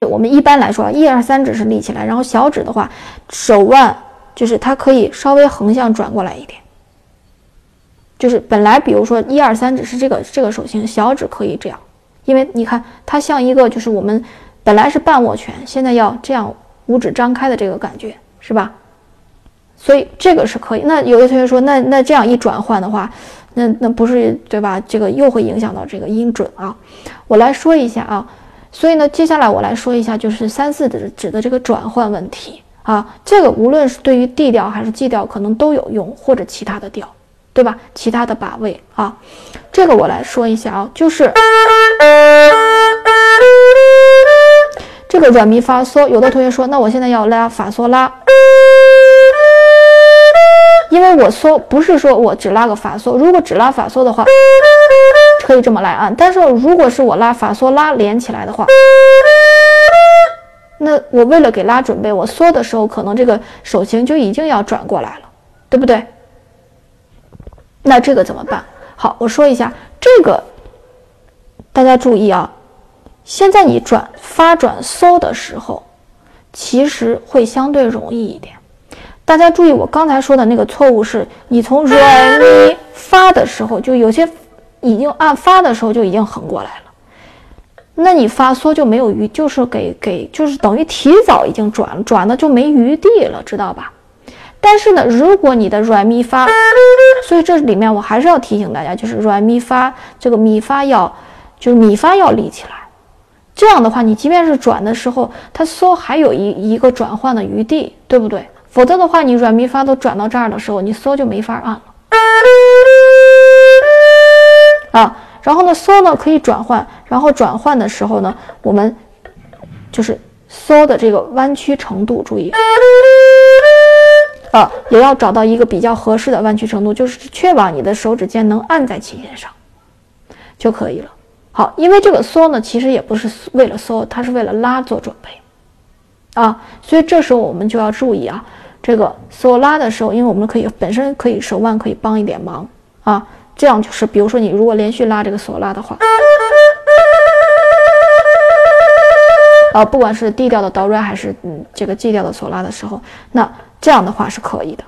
我们一般来说，一二三指是立起来，然后小指的话，手腕就是它可以稍微横向转过来一点。就是本来比如说一二三指是这个这个手型，小指可以这样，因为你看它像一个就是我们本来是半握拳，现在要这样五指张开的这个感觉，是吧？所以这个是可以。那有的同学说，那那这样一转换的话。那那不是对吧？这个又会影响到这个音准啊。我来说一下啊，所以呢，接下来我来说一下，就是三四指指的这个转换问题啊。这个无论是对于 D 调还是 G 调，可能都有用，或者其他的调，对吧？其他的把位啊，这个我来说一下啊，就是这个软咪发嗦。有的同学说，那我现在要拉法嗦拉。因为我嗦不是说我只拉个法嗦，如果只拉法嗦的话，可以这么来按。但是如果是我拉法嗦拉连起来的话，那我为了给拉准备，我嗦的时候可能这个手型就已经要转过来了，对不对？那这个怎么办？好，我说一下这个，大家注意啊，现在你转发转嗦的时候，其实会相对容易一点。大家注意，我刚才说的那个错误是，你从软咪发的时候，就有些已经按发的时候就已经横过来了，那你发嗦就没有余，就是给给就是等于提早已经转了，转的就没余地了，知道吧？但是呢，如果你的软咪发，所以这里面我还是要提醒大家，就是软咪发这个咪发要就是咪发要立起来，这样的话，你即便是转的时候，它嗦还有一一个转换的余地，对不对？否则的话，你软咪发都转到这儿的时候，你嗦就没法按啊。然后呢，缩呢可以转换，然后转换的时候呢，我们就是缩的这个弯曲程度，注意啊，也要找到一个比较合适的弯曲程度，就是确保你的手指尖能按在琴弦上就可以了。好，因为这个缩呢，其实也不是为了缩，它是为了拉做准备啊，所以这时候我们就要注意啊。这个缩拉的时候，因为我们可以本身可以手腕可以帮一点忙啊，这样就是比如说你如果连续拉这个索拉的话，啊，不管是 D 调的哆来还是嗯这个 G 调的索拉的时候，那这样的话是可以的。